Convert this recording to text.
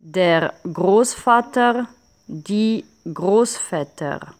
der Großvater, die Großväter.